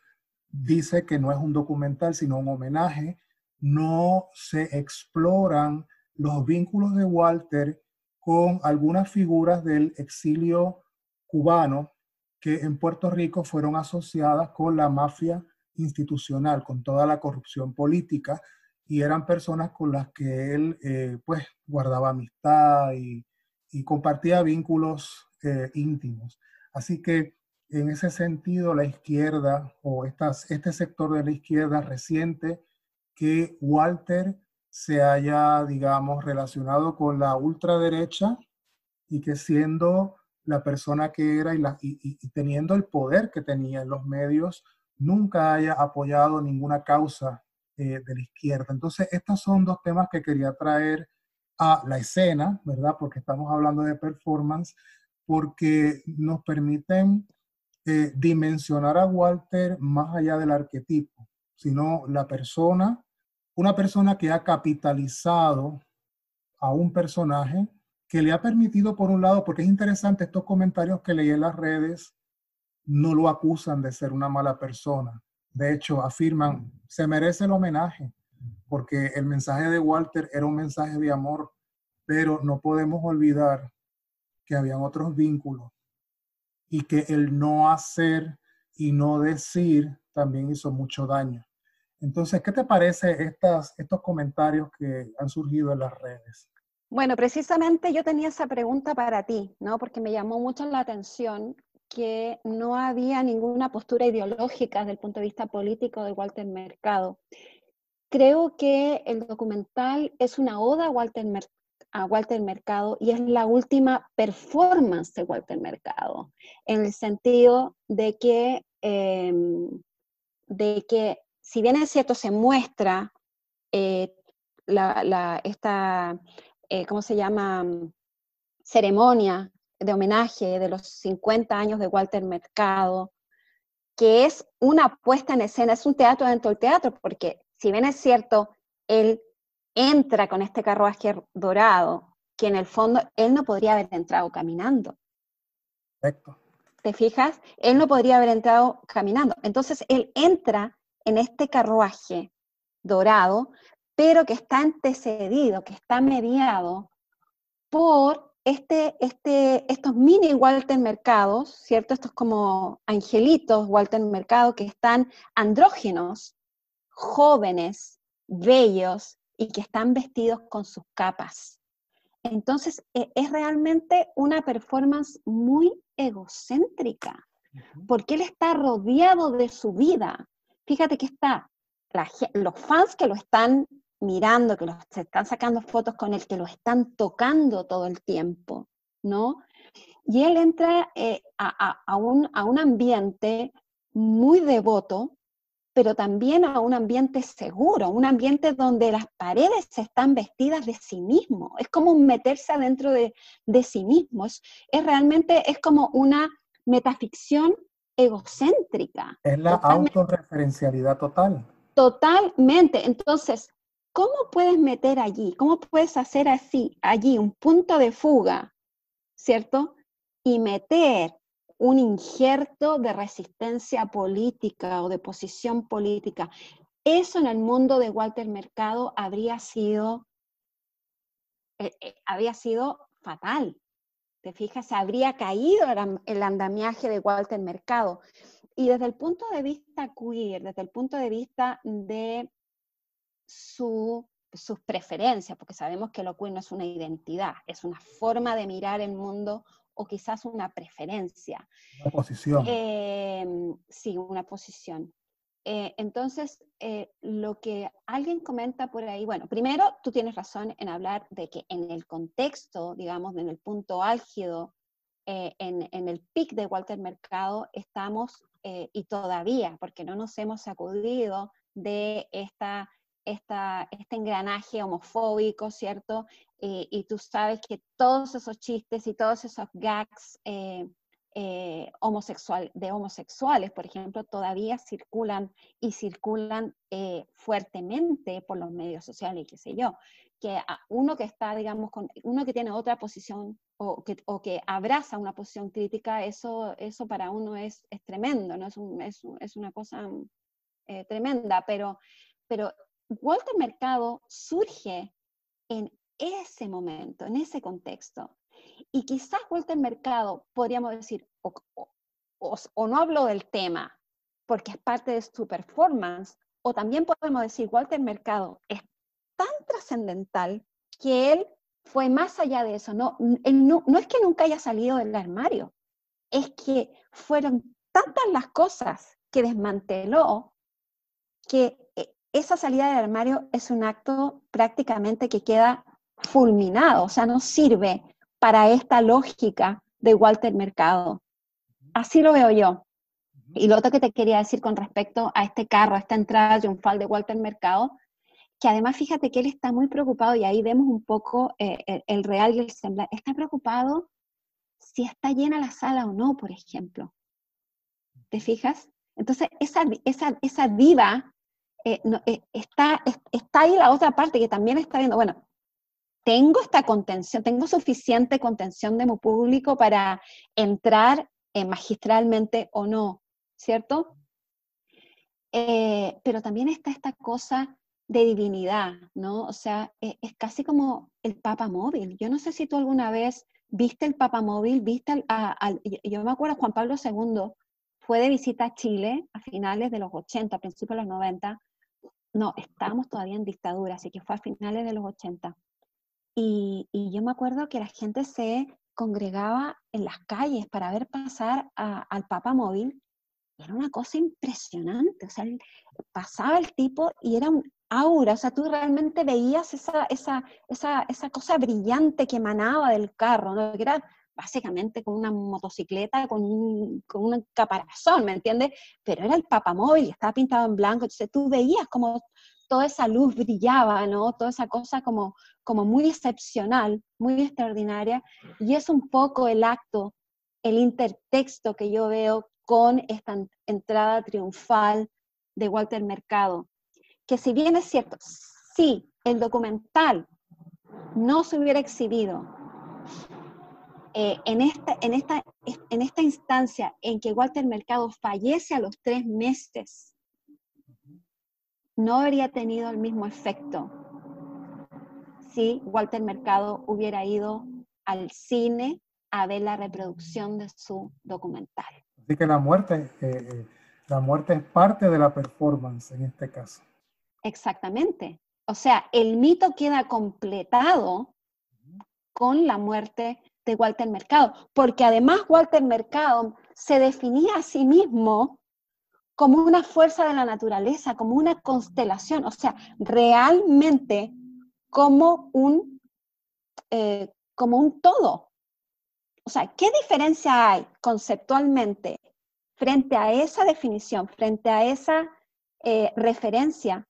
dice que no es un documental, sino un homenaje, no se exploran los vínculos de Walter con algunas figuras del exilio cubano que en Puerto Rico fueron asociadas con la mafia institucional, con toda la corrupción política, y eran personas con las que él eh, pues guardaba amistad y, compartía vínculos eh, íntimos. Así que en ese sentido la izquierda o estas, este sector de la izquierda reciente que Walter se haya, digamos, relacionado con la ultraderecha y que siendo la persona que era y, la, y, teniendo el poder que tenía en los medios, nunca haya apoyado ninguna causa eh, de la izquierda. Entonces, estos son dos temas que quería traer a la escena, ¿verdad? Porque estamos hablando de performance, porque nos permiten eh, dimensionar a Walter más allá del arquetipo, sino la persona, una persona que ha capitalizado a un personaje que le ha permitido, por un lado, porque es interesante estos comentarios que leí en las redes, no lo acusan de ser una mala persona. De hecho, afirman, se merece el homenaje, porque el mensaje de Walter era un mensaje de amor, pero no podemos olvidar que habían otros vínculos y que el no hacer y no decir también hizo mucho daño. Entonces, ¿qué te parece estas, estos comentarios que han surgido en las redes? Bueno, precisamente yo tenía esa pregunta para ti, ¿no? Porque me llamó mucho la atención que no había ninguna postura ideológica desde el punto de vista político de Walter Mercado. Creo que el documental es una oda a Walter, a Walter Mercado y es la última performance de Walter Mercado, en el sentido de que, em, de que si bien es cierto, se muestra eh, la, esta eh, ¿cómo se llama? ceremonia de homenaje de los 50 años de Walter Mercado, que es una puesta en escena, es un teatro dentro del teatro, porque si bien es cierto, él entra con este carruaje dorado, que en el fondo él no podría haber entrado caminando. Perfecto. ¿Te fijas? Él no podría haber entrado caminando. Entonces él entra en este carruaje dorado, pero que está antecedido, que está mediado por este, este, estos mini Walter Mercados, ¿cierto? Estos como angelitos Walter Mercado que están andrógenos, jóvenes, bellos y que están vestidos con sus capas. Entonces, e, es realmente una performance muy egocéntrica, porque él está rodeado de su vida. Fíjate que está los fans que lo están mirando, que se están sacando fotos con él, que lo están tocando todo el tiempo, ¿no? Y él entra eh, a, un, a un ambiente muy devoto, pero también a un ambiente seguro, un ambiente donde las paredes están vestidas de sí mismo. Es como meterse adentro de, de sí mismo. Es, realmente, es como una metaficción egocéntrica. Es la autorreferencialidad total. Totalmente. Entonces, ¿cómo puedes meter allí? ¿Cómo puedes hacer así, allí un punto de fuga, ¿cierto? Y meter un injerto de resistencia política o de posición política. eso en el mundo de Walter Mercado habría sido, eh, eh, sido fatal. ¿Te fijas? Habría caído el andamiaje de Walter Mercado. Y desde el punto de vista queer, desde el punto de vista de su, sus preferencias, porque sabemos que lo queer no es una identidad, es una forma de mirar el mundo o quizás una preferencia. Una posición. Em, sí, una posición. Eh, entonces, eh, lo que alguien comenta por ahí, bueno, primero tú tienes razón en hablar de que en el contexto, digamos, en el punto álgido, eh, en, en, el pic de Walter Mercado, estamos y todavía, porque no nos hemos sacudido de esta esta, este engranaje homofóbico, ¿cierto? Eh, y tú sabes que todos esos chistes y todos esos gags eh, eh, homosexual, de homosexuales, por ejemplo, todavía circulan y circulan fuertemente por los medios sociales y qué sé yo. Que uno que está, digamos, con uno que tiene otra posición o que, o que abraza una posición crítica, eso, eso para uno es, es tremendo, ¿no? Es, un, es, es una cosa tremenda, pero, pero Walter Mercado surge en ese momento, en ese contexto. Y quizás Walter Mercado, podríamos decir, o, no hablo del tema, porque es parte de su performance, o también podemos decir, Walter Mercado es tan trascendental que él fue más allá de eso. No, no, no es que nunca haya salido del armario, es que fueron tantas las cosas que desmanteló que esa salida del armario es un acto prácticamente que queda fulminado, o sea, no sirve para esta lógica de Walter Mercado. Así lo veo yo. Y lo otro que te quería decir con respecto a este carro, a esta entrada triunfal de Walter Mercado, que además fíjate que él está muy preocupado, y ahí vemos un poco eh, el, real y el semblante, está preocupado si está llena la sala o no, por ejemplo. ¿Te fijas? Entonces, esa, esa, esa diva eh, eh, está, está ahí la otra parte que también está viendo, bueno, tengo esta contención, tengo suficiente contención de mi público para entrar eh, magistralmente o no, ¿cierto? pero también está esta cosa de divinidad, ¿no? O sea, es casi como el Papa Móvil. Yo no sé si tú alguna vez viste el Papa Móvil, viste al, yo me acuerdo Juan Pablo II fue de visita a Chile a finales de los 80, principios de los 90, no, estábamos todavía en dictadura, así que fue a finales de los 80. Y, yo me acuerdo que la gente se congregaba en las calles para ver pasar al Papa Móvil. Era una cosa impresionante, o sea, pasaba el tipo y era un aura, o sea, tú realmente veías esa, esa, esa, esa cosa brillante que emanaba del carro, ¿no? que era básicamente con una motocicleta, con un, con un caparazón, ¿me entiendes? Pero era el papamóvil, estaba pintado en blanco, entonces tú veías como toda esa luz brillaba, ¿no? Toda esa cosa como, como muy excepcional, muy extraordinaria, y es un poco el acto, el intertexto que yo veo con esta entrada triunfal de Walter Mercado, que si bien es cierto, sí, el documental no se hubiera exhibido eh, en, esta, en, esta, en esta instancia en que Walter Mercado fallece a los tres meses, no habría tenido el mismo efecto si Walter Mercado hubiera ido al cine a ver la reproducción de su documental. Así que la muerte, eh, eh, la muerte es parte de la performance en este caso. Exactamente. O sea, el mito queda completado con la muerte de Walter Mercado, porque además Walter Mercado se definía a sí mismo como una fuerza de la naturaleza, como una constelación, o sea, realmente como un, eh, como un todo. O sea, ¿qué diferencia hay conceptualmente frente a esa definición, frente a esa eh, referencia,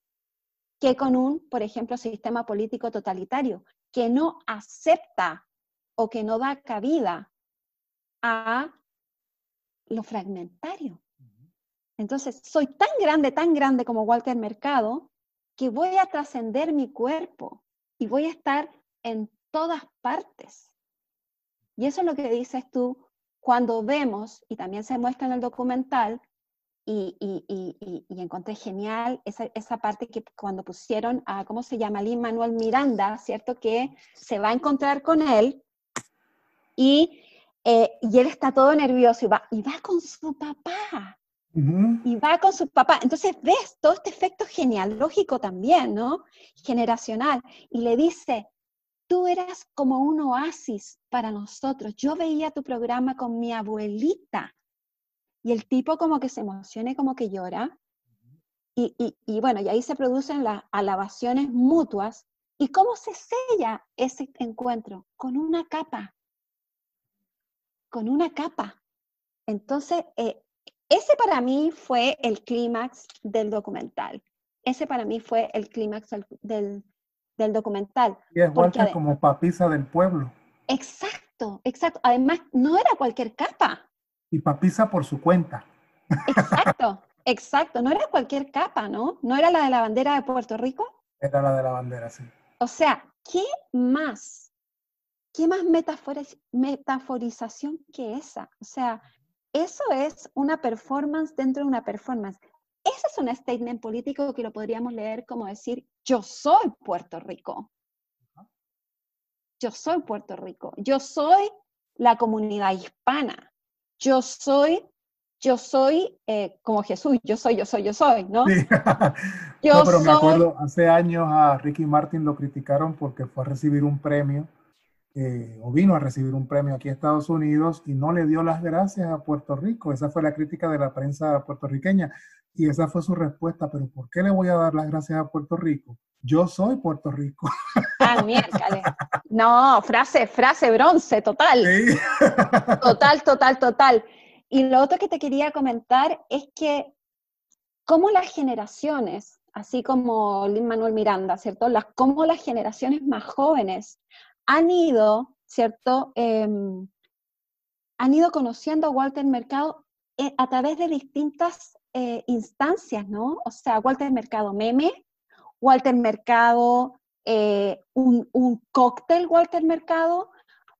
que con un, por ejemplo, sistema político totalitario, que no acepta o que no da cabida a lo fragmentario. Entonces, soy tan grande, tan grande como Walter Mercado, que voy a trascender mi cuerpo y voy a estar en todas partes. Y eso es lo que dices tú cuando vemos, y también se muestra en el documental, y, y, y, encontré genial esa, esa, parte que cuando pusieron a, ¿cómo se llama? Lin Manuel Miranda, ¿cierto? Que se va a encontrar con él y, eh, y él está todo nervioso y va, y va con su papá. Y va con su papá. Entonces ves todo este efecto genealógico también, ¿no? Generacional. Y le dice, tú eras como un oasis para nosotros. Yo veía tu programa con mi abuelita y el tipo como que se emociona y como que llora. Y, y, bueno, y ahí se producen las alabaciones mutuas. ¿Y cómo se sella ese encuentro? Con una capa. Con una capa. Entonces, eh, ese para mí fue el clímax del documental. Ese para mí fue el clímax del, del, documental. Y es Walter como papisa del pueblo. Exacto, exacto. Además, no era cualquier capa y papisa por su cuenta. Exacto, exacto. No era cualquier capa, ¿no? ¿No era la de la bandera de Puerto Rico? Era la de la bandera, sí. O sea, ¿qué más? ¿Qué más metaforización que esa? O sea, eso es una performance dentro de una performance. Ese es un statement político que lo podríamos leer como decir, yo soy Puerto Rico. Yo soy Puerto Rico. Yo soy la comunidad hispana yo soy, yo soy eh, como Jesús, yo soy, yo soy, yo soy, ¿no? Sí. yo pero me acuerdo, hace años a Ricky Martin lo criticaron porque fue a recibir un premio, eh, o vino a recibir un premio aquí en Estados Unidos y no le dio las gracias a Puerto Rico. Esa fue la crítica de la prensa puertorriqueña. Y esa fue su respuesta, pero ¿por qué le voy a dar las gracias a Puerto Rico? Yo soy Puerto Rico. Ah, miércoles. No, frase, frase bronce, total. Total, total, total. Y lo otro que te quería comentar es que cómo las generaciones, así como Lin Manuel Miranda, ¿cierto? Las, cómo las generaciones más jóvenes han ido, ¿cierto? Em, han ido conociendo a Walter Mercado eh, a través de distintas eh, instancias, ¿no? O sea, Walter Mercado meme, Walter Mercado eh, un, cóctel Walter Mercado.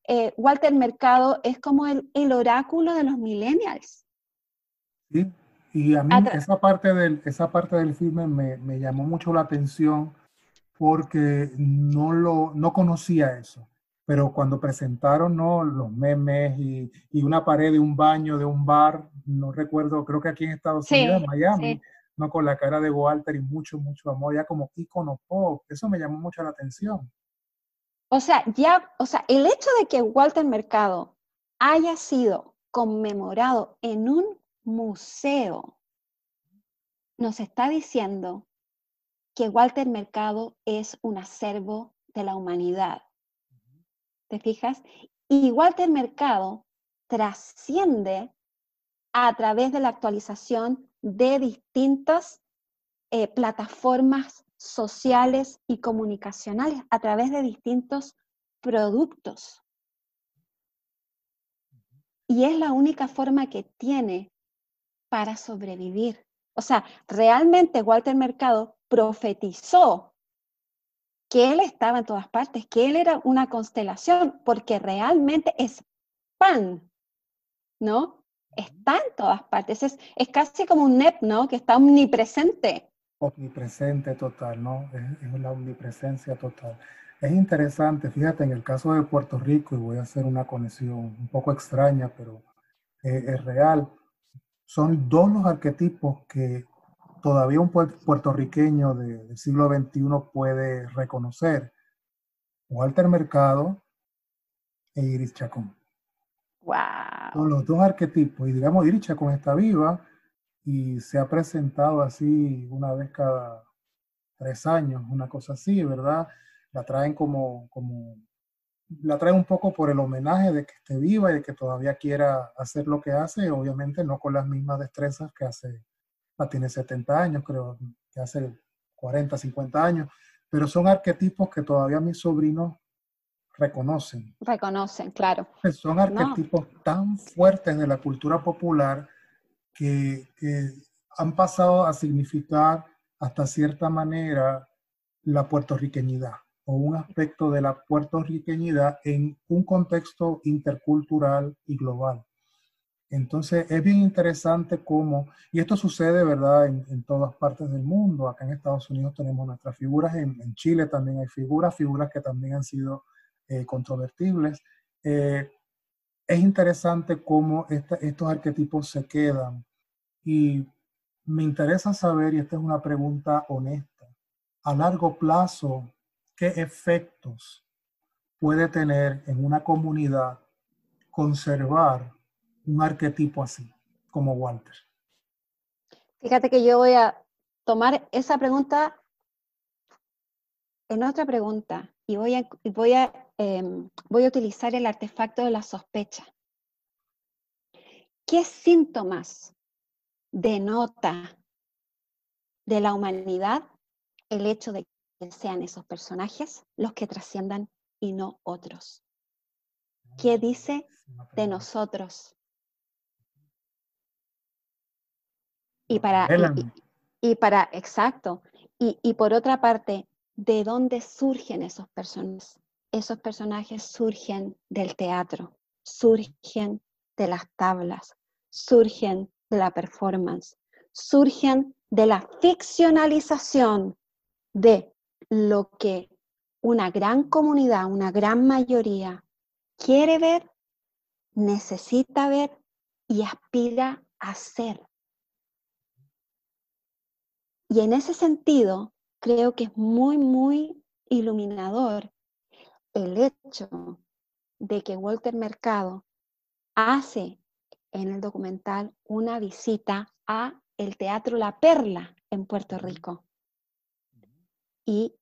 Eh, Walter Mercado es como el, el, oráculo de los millennials. Sí, y a mí esa parte del, esa parte del filme me, me, llamó mucho la atención porque no, lo, no conocía eso. Pero cuando presentaron ¿no? los memes y, y, una pared de un baño, de un bar, no recuerdo, creo que aquí en Estados Unidos, en Miami, no con la cara de Walter y mucho, mucho amor, ya como ícono pop. Eso me llamó mucho la atención. O sea, ya, o sea, el hecho de que Walter Mercado haya sido conmemorado en un museo nos está diciendo que Walter Mercado es un acervo de la humanidad. ¿Te fijas? Y Walter Mercado trasciende a través de la actualización de distintas eh, plataformas sociales y comunicacionales a través de distintos productos. Y es la única forma que tiene para sobrevivir. O sea, realmente Walter Mercado profetizó que él estaba en todas partes, que él era una constelación, porque realmente es pan, ¿no? está en todas partes. Es, es casi como un NEP, ¿no? Que está omnipresente. Omnipresente total, ¿no? Es, la omnipresencia total. Es interesante, fíjate, en el caso de Puerto Rico, y voy a hacer una conexión un poco extraña, pero eh, es real, son dos los arquetipos que todavía un puertorriqueño del siglo XXI puede reconocer. Walter Mercado e Iris Chacón. Wow. los dos arquetipos. Y digamos, Iricha con esta viva y se ha presentado así una vez cada tres años, una cosa así, ¿verdad? La traen como, como, la traen un poco por el homenaje de que esté viva y de que todavía quiera hacer lo que hace, obviamente no con las mismas destrezas que hace, la tiene 70 años, creo, que hace 40, 50 años, pero son arquetipos que todavía mis sobrinos reconocen. Reconocen, claro. Son arquetipos tan fuertes de la cultura popular que, han pasado a significar hasta cierta manera la puertorriqueñidad o un aspecto de la puertorriqueñidad en un contexto intercultural y global. Entonces es bien interesante cómo, y esto sucede, ¿verdad?, en, todas partes del mundo. Acá en Estados Unidos tenemos nuestras figuras, en, Chile también hay figuras, figuras que también han sido eh, controvertibles. Eh, es interesante cómo estos arquetipos se quedan. Y me interesa saber, y esta es una pregunta honesta, a largo plazo, ¿qué efectos puede tener en una comunidad conservar un arquetipo así, como Walter? Fíjate que yo voy a tomar esa pregunta en otra pregunta y voy a, voy a, em, voy a utilizar el artefacto de la sospecha. ¿Qué síntomas denota de la humanidad el hecho de que sean esos personajes los que trasciendan y no otros? ¿Qué ah, dice de nosotros Y para, y, para, exacto. Y, y, por otra parte, ¿de dónde surgen esos personajes? Esos personajes surgen del teatro, surgen de las tablas, surgen de la performance, surgen de la ficcionalización de lo que una gran comunidad, una gran mayoría quiere ver, necesita ver y aspira a ser. Y en ese sentido, creo que es muy, muy iluminador el hecho de que Walter Mercado hace en el documental una visita a el Teatro La Perla en Puerto Rico. Y,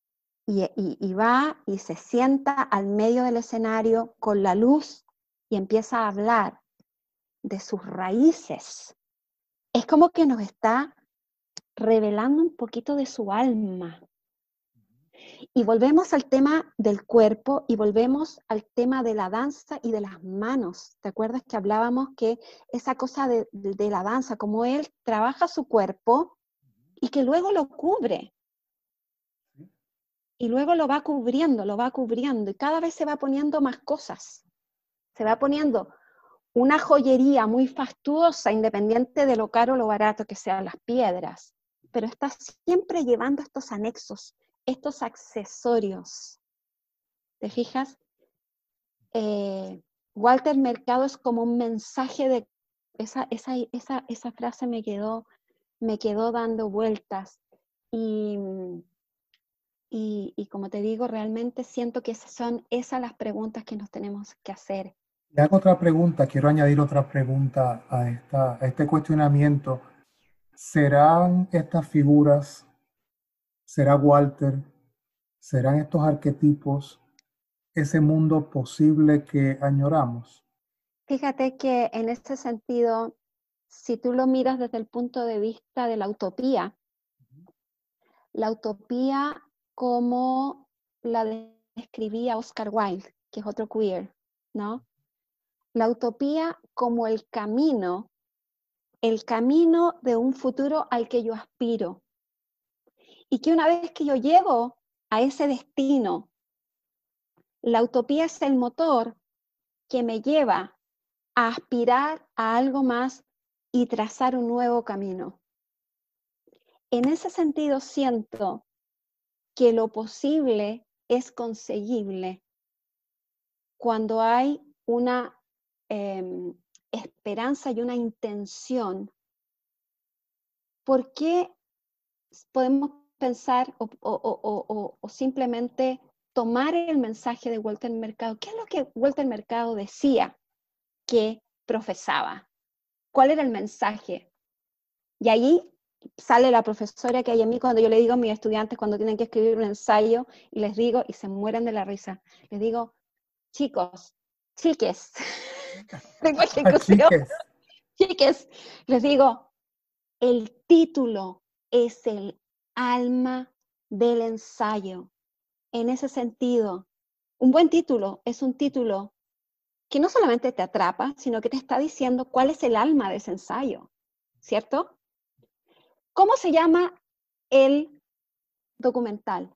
y, va y se sienta al medio del escenario con la luz y empieza a hablar de sus raíces. Es como que nos está revelando un poquito de su alma. Y volvemos al tema del cuerpo y volvemos al tema de la danza y de las manos. ¿Te acuerdas que hablábamos que esa cosa de, la danza, como él trabaja su cuerpo y que luego lo cubre? Y luego lo va cubriendo, lo va cubriendo y cada vez se va poniendo más cosas. Se va poniendo una joyería muy fastuosa, independiente de lo caro o lo barato que sean las piedras pero está siempre llevando estos anexos, estos accesorios. ¿Te fijas? Eh, Walter Mercado es como un mensaje de... Esa, esa, esa, esa frase me quedó, me quedó dando vueltas y, y, como te digo, realmente siento que esas son esas las preguntas que nos tenemos que hacer. Y hago otra pregunta, quiero añadir otra pregunta a, esta, a este cuestionamiento ¿Serán estas figuras, será Walter, serán estos arquetipos ese mundo posible que añoramos? Fíjate que en este sentido, si tú lo miras desde el punto de vista de la utopía, la utopía como la describía Oscar Wilde, que es otro queer, ¿no? La utopía como el camino el camino de un futuro al que yo aspiro. Y que una vez que yo llego a ese destino, la utopía es el motor que me lleva a aspirar a algo más y trazar un nuevo camino. En ese sentido siento que lo posible es conseguible cuando hay una em, esperanza y una intención, ¿por qué podemos pensar o, simplemente tomar el mensaje de Walter Mercado? ¿Qué es lo que Walter Mercado decía que profesaba? ¿Cuál era el mensaje? Y ahí sale la profesora que hay en mí cuando yo le digo a mis estudiantes cuando tienen que escribir un ensayo y les digo, y se mueren de la risa, les digo, chicos, chiques, Chiques, les digo, el título es el alma del ensayo. En ese sentido, un buen título es un título que no solamente te atrapa, sino que te está diciendo cuál es el alma de ese ensayo, ¿cierto? ¿Cómo se llama el documental?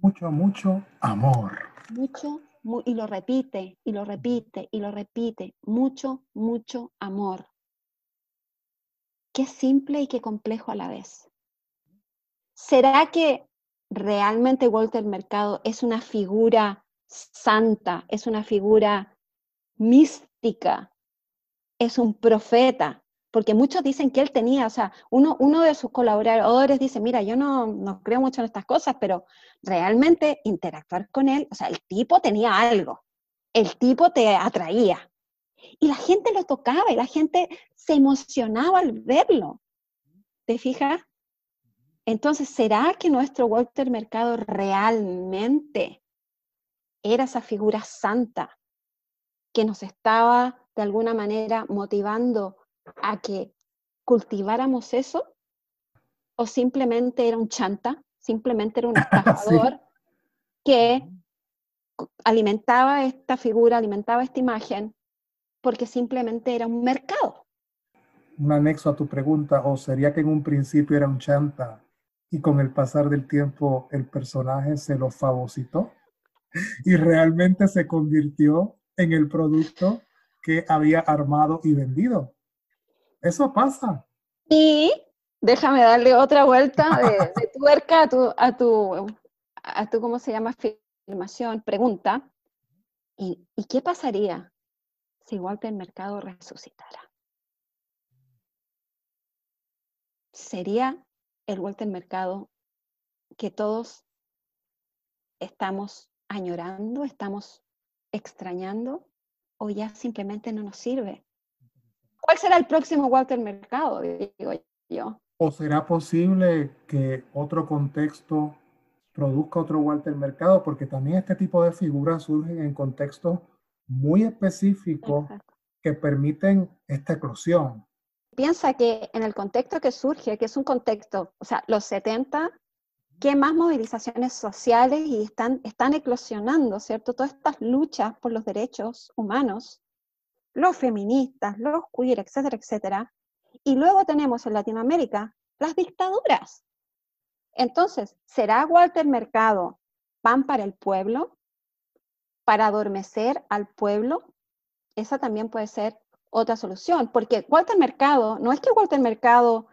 Mucho, mucho amor. Mucho y lo repite, y lo repite, y lo repite. Mucho, mucho amor. Qué simple y qué complejo a la vez. ¿Será que realmente Walter Mercado es una figura santa, es una figura mística, es un profeta? Porque muchos dicen que él tenía, o sea, uno, uno de sus colaboradores dice, mira, yo no, no creo mucho en estas cosas, pero realmente interactuar con él, o sea, el tipo tenía algo, el tipo te atraía. Y la gente lo tocaba y la gente se emocionaba al verlo. ¿Te fijas? Entonces, ¿será que nuestro Walter Mercado realmente era esa figura santa que nos estaba de alguna manera motivando a que cultiváramos eso? ¿O simplemente era un chanta? ¿Simplemente era un estafador que alimentaba esta figura, alimentaba esta imagen porque simplemente era un mercado? Un anexo a tu pregunta, ¿o sería que en un principio era un chanta y con el pasar del tiempo el personaje se lo fagocitó y realmente se convirtió en el producto que había armado y vendido. Eso pasa. Y déjame darle otra vuelta de, tuerca a tu, a tu, a tu, ¿cómo se llama? Afirmación, pregunta. ¿Y, ¿Y qué pasaría si Walter Mercado resucitara? ¿Sería el Walter Mercado que todos estamos añorando, estamos extrañando o ya simplemente no nos sirve? ¿Cuál será el próximo Walter Mercado? Digo yo. ¿O será posible que otro contexto produzca otro Walter Mercado? Porque también este tipo de figuras surgen en contextos muy específicos que permiten esta eclosión piensa que en el contexto que surge, que es un contexto, o sea, los 70, ¿qué más movilizaciones sociales y están, están eclosionando, ¿cierto? Todas estas luchas por los derechos humanos, los feministas, los queer, etcétera, etcétera. Y luego tenemos en Latinoamérica las dictaduras. Entonces, ¿será Walter Mercado pan para el pueblo? ¿Para adormecer al pueblo? Esa también puede ser otra solución, porque Walter Mercado, no es que Walter Mercado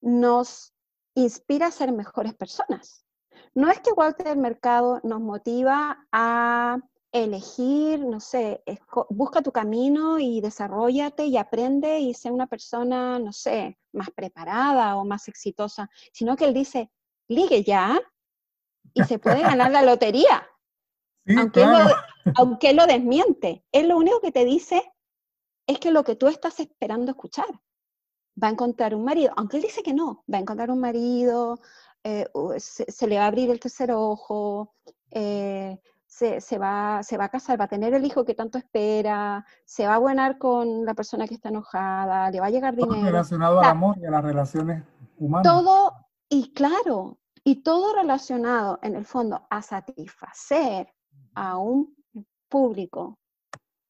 nos inspira a ser mejores personas, no es que Walter Mercado nos motiva a elegir, no sé, busca tu camino y desarrollate y aprende y sea una persona, no sé, más preparada o más exitosa, sino que él dice, ligue ya y se puede ganar la lotería. aunque, lo, aunque él lo desmiente, él lo único que te dice es que lo que tú estás esperando escuchar. Va a encontrar un marido, aunque él dice que no, va a encontrar un marido, eh, se, le va a abrir el tercer ojo, eh, se, va, se va a casar, va a tener el hijo que tanto espera, se va a buenar con la persona que está enojada, le va a llegar dinero. Todo relacionado al amor y a las relaciones humanas. Todo, y claro, y todo relacionado en el fondo a satisfacer a un público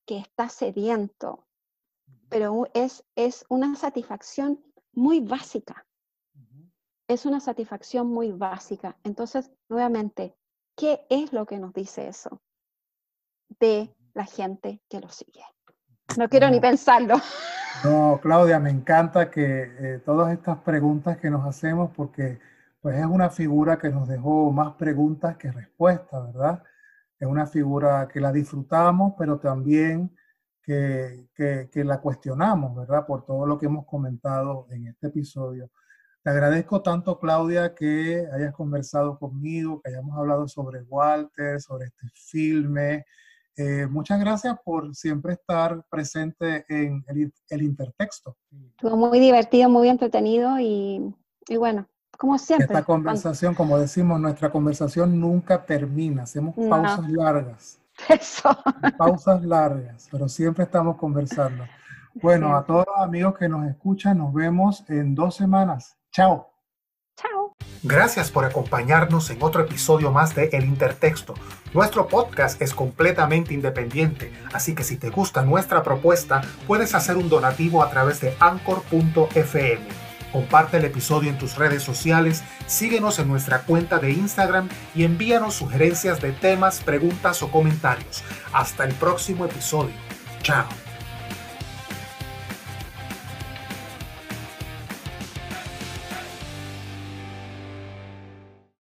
que está sediento pero es, es una satisfacción muy básica. Es una satisfacción muy básica. Entonces, nuevamente, ¿qué es lo que nos dice eso de la gente que lo sigue? No quiero ni pensarlo. No, Claudia, me encanta que eh, todas estas preguntas que nos hacemos, porque pues es una figura que nos dejó más preguntas que respuestas, ¿verdad? Es una figura que la disfrutamos, pero también que, que, la cuestionamos, ¿verdad? Por todo lo que hemos comentado en este episodio. Te agradezco tanto, Claudia, que hayas conversado conmigo, que hayamos hablado sobre Walter, sobre este filme. Eh, muchas gracias por siempre estar presente en el, el intertexto. Estuvo muy divertido, muy entretenido y, y bueno, como siempre. Esta conversación, como decimos, nuestra conversación nunca termina, hacemos pausas largas. Eso. Pausas largas, pero siempre estamos conversando. Bueno, a todos los amigos que nos escuchan, nos vemos en dos semanas. Chao. Chao. Gracias por acompañarnos en otro episodio más de El Intertexto. Nuestro podcast es completamente independiente, así que si te gusta nuestra propuesta, puedes hacer un donativo a través de anchor.fm. Comparte el episodio en tus redes sociales, síguenos en nuestra cuenta de Instagram y envíanos sugerencias de temas, preguntas o comentarios. Hasta el próximo episodio. Chao.